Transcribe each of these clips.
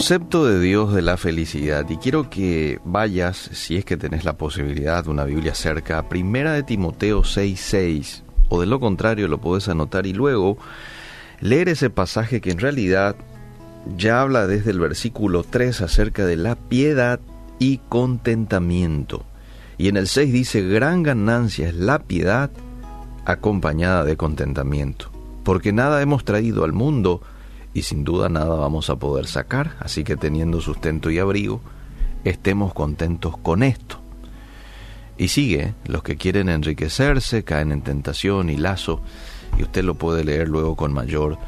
concepto de Dios de la felicidad y quiero que vayas, si es que tenés la posibilidad, una Biblia cerca, a Primera de Timoteo 6:6 o de lo contrario lo puedes anotar y luego leer ese pasaje que en realidad ya habla desde el versículo 3 acerca de la piedad y contentamiento. Y en el 6 dice, gran ganancia es la piedad acompañada de contentamiento, porque nada hemos traído al mundo y sin duda nada vamos a poder sacar, así que teniendo sustento y abrigo, estemos contentos con esto. Y sigue, los que quieren enriquecerse caen en tentación y lazo, y usted lo puede leer luego con mayor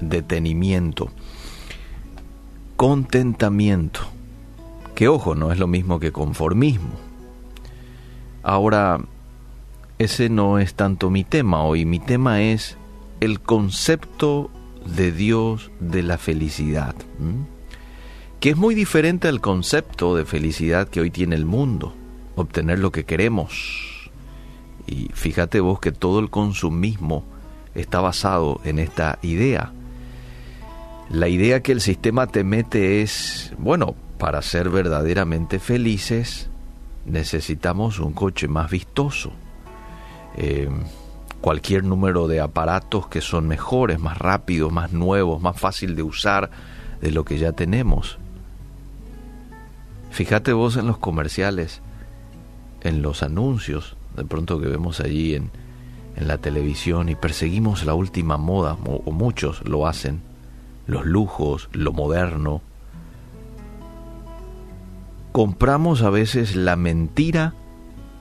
detenimiento. Contentamiento, que ojo, no es lo mismo que conformismo. Ahora, ese no es tanto mi tema hoy, mi tema es el concepto de Dios de la felicidad, que es muy diferente al concepto de felicidad que hoy tiene el mundo, obtener lo que queremos. Y fíjate vos que todo el consumismo está basado en esta idea. La idea que el sistema te mete es, bueno, para ser verdaderamente felices necesitamos un coche más vistoso. Eh, cualquier número de aparatos que son mejores, más rápidos, más nuevos, más fácil de usar de lo que ya tenemos. Fíjate vos en los comerciales, en los anuncios, de pronto que vemos allí en, en la televisión y perseguimos la última moda, o muchos lo hacen, los lujos, lo moderno. Compramos a veces la mentira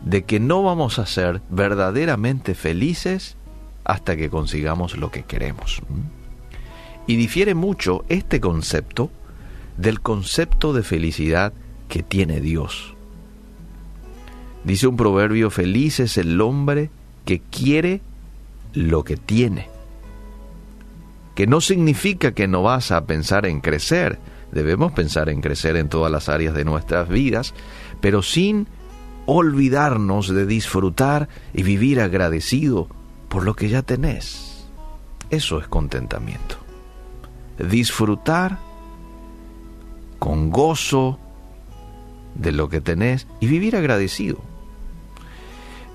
de que no vamos a ser verdaderamente felices hasta que consigamos lo que queremos. Y difiere mucho este concepto del concepto de felicidad que tiene Dios. Dice un proverbio, feliz es el hombre que quiere lo que tiene. Que no significa que no vas a pensar en crecer. Debemos pensar en crecer en todas las áreas de nuestras vidas, pero sin olvidarnos de disfrutar y vivir agradecido por lo que ya tenés. Eso es contentamiento. Disfrutar con gozo de lo que tenés y vivir agradecido.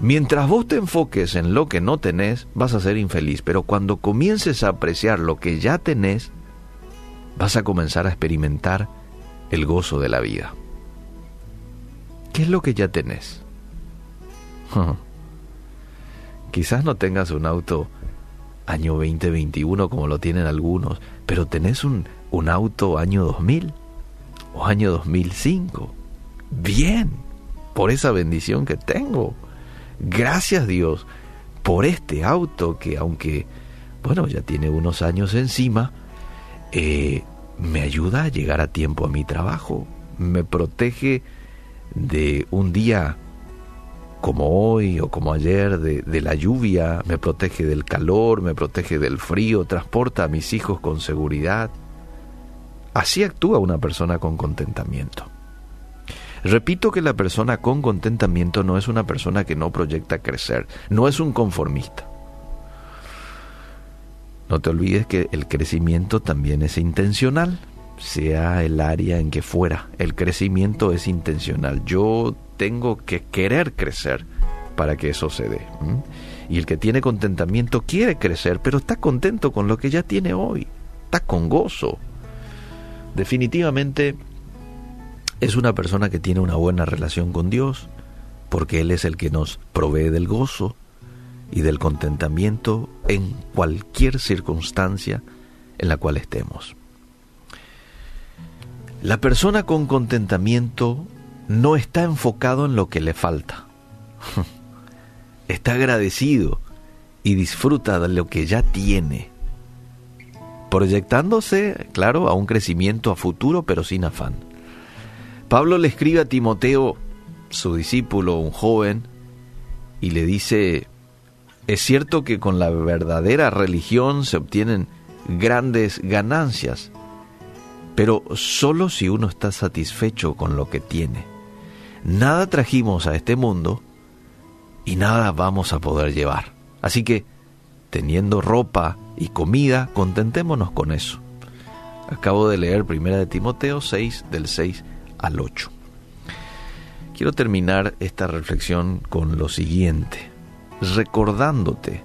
Mientras vos te enfoques en lo que no tenés, vas a ser infeliz, pero cuando comiences a apreciar lo que ya tenés, vas a comenzar a experimentar el gozo de la vida. ¿Qué es lo que ya tenés? Quizás no tengas un auto año 2021 como lo tienen algunos, pero tenés un, un auto año 2000 o año 2005. Bien, por esa bendición que tengo. Gracias Dios por este auto que aunque, bueno, ya tiene unos años encima, eh, me ayuda a llegar a tiempo a mi trabajo, me protege de un día como hoy o como ayer, de, la lluvia, me protege del calor, me protege del frío, transporta a mis hijos con seguridad. Así actúa una persona con contentamiento. Repito que la persona con contentamiento no es una persona que no proyecta crecer, no es un conformista. No te olvides que el crecimiento también es intencional sea el área en que fuera. El crecimiento es intencional. Yo tengo que querer crecer para que eso se dé. Y el que tiene contentamiento quiere crecer, pero está contento con lo que ya tiene hoy. Está con gozo. Definitivamente es una persona que tiene una buena relación con Dios, porque Él es el que nos provee del gozo y del contentamiento en cualquier circunstancia en la cual estemos. La persona con contentamiento no está enfocado en lo que le falta. Está agradecido y disfruta de lo que ya tiene, proyectándose, claro, a un crecimiento a futuro, pero sin afán. Pablo le escribe a Timoteo, su discípulo, un joven, y le dice, es cierto que con la verdadera religión se obtienen grandes ganancias, pero solo si uno está satisfecho con lo que tiene. Nada trajimos a este mundo y nada vamos a poder llevar. Así que, teniendo ropa y comida, contentémonos con eso. Acabo de leer Primera de Timoteo 6 del 6 al 8. Quiero terminar esta reflexión con lo siguiente, recordándote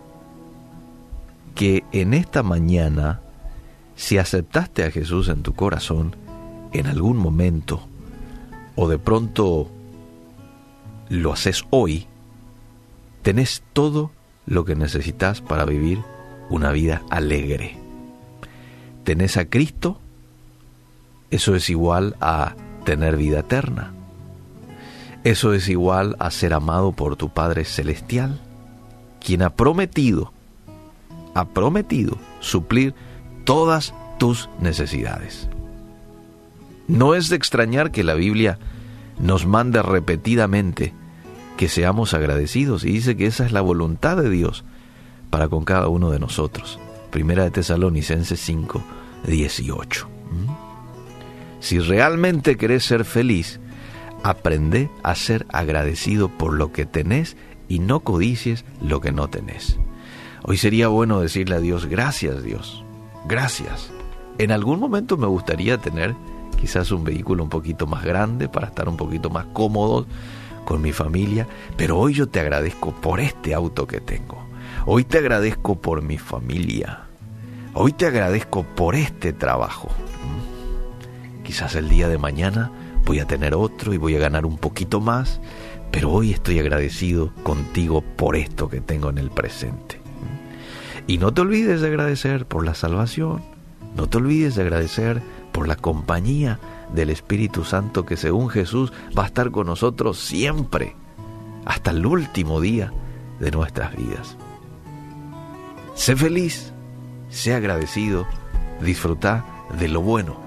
que en esta mañana, si aceptaste a Jesús en tu corazón, en algún momento, o de pronto lo haces hoy, tenés todo lo que necesitas para vivir una vida alegre. Tenés a Cristo, eso es igual a tener vida eterna. Eso es igual a ser amado por tu Padre Celestial, quien ha prometido, ha prometido suplir todas tus necesidades. No es de extrañar que la Biblia nos mande repetidamente que seamos agradecidos y dice que esa es la voluntad de Dios para con cada uno de nosotros. Primera de Tesalonicenses 5, 18. ¿Mm? Si realmente querés ser feliz, aprende a ser agradecido por lo que tenés y no codicies lo que no tenés. Hoy sería bueno decirle a Dios, gracias Dios, gracias. En algún momento me gustaría tener quizás un vehículo un poquito más grande para estar un poquito más cómodo con mi familia, pero hoy yo te agradezco por este auto que tengo. Hoy te agradezco por mi familia. Hoy te agradezco por este trabajo. ¿Mm? Quizás el día de mañana voy a tener otro y voy a ganar un poquito más, pero hoy estoy agradecido contigo por esto que tengo en el presente. Y no te olvides de agradecer por la salvación, no te olvides de agradecer por la compañía del Espíritu Santo que según Jesús va a estar con nosotros siempre, hasta el último día de nuestras vidas. Sé feliz, sé agradecido, disfruta de lo bueno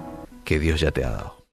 que Dios ya te ha dado.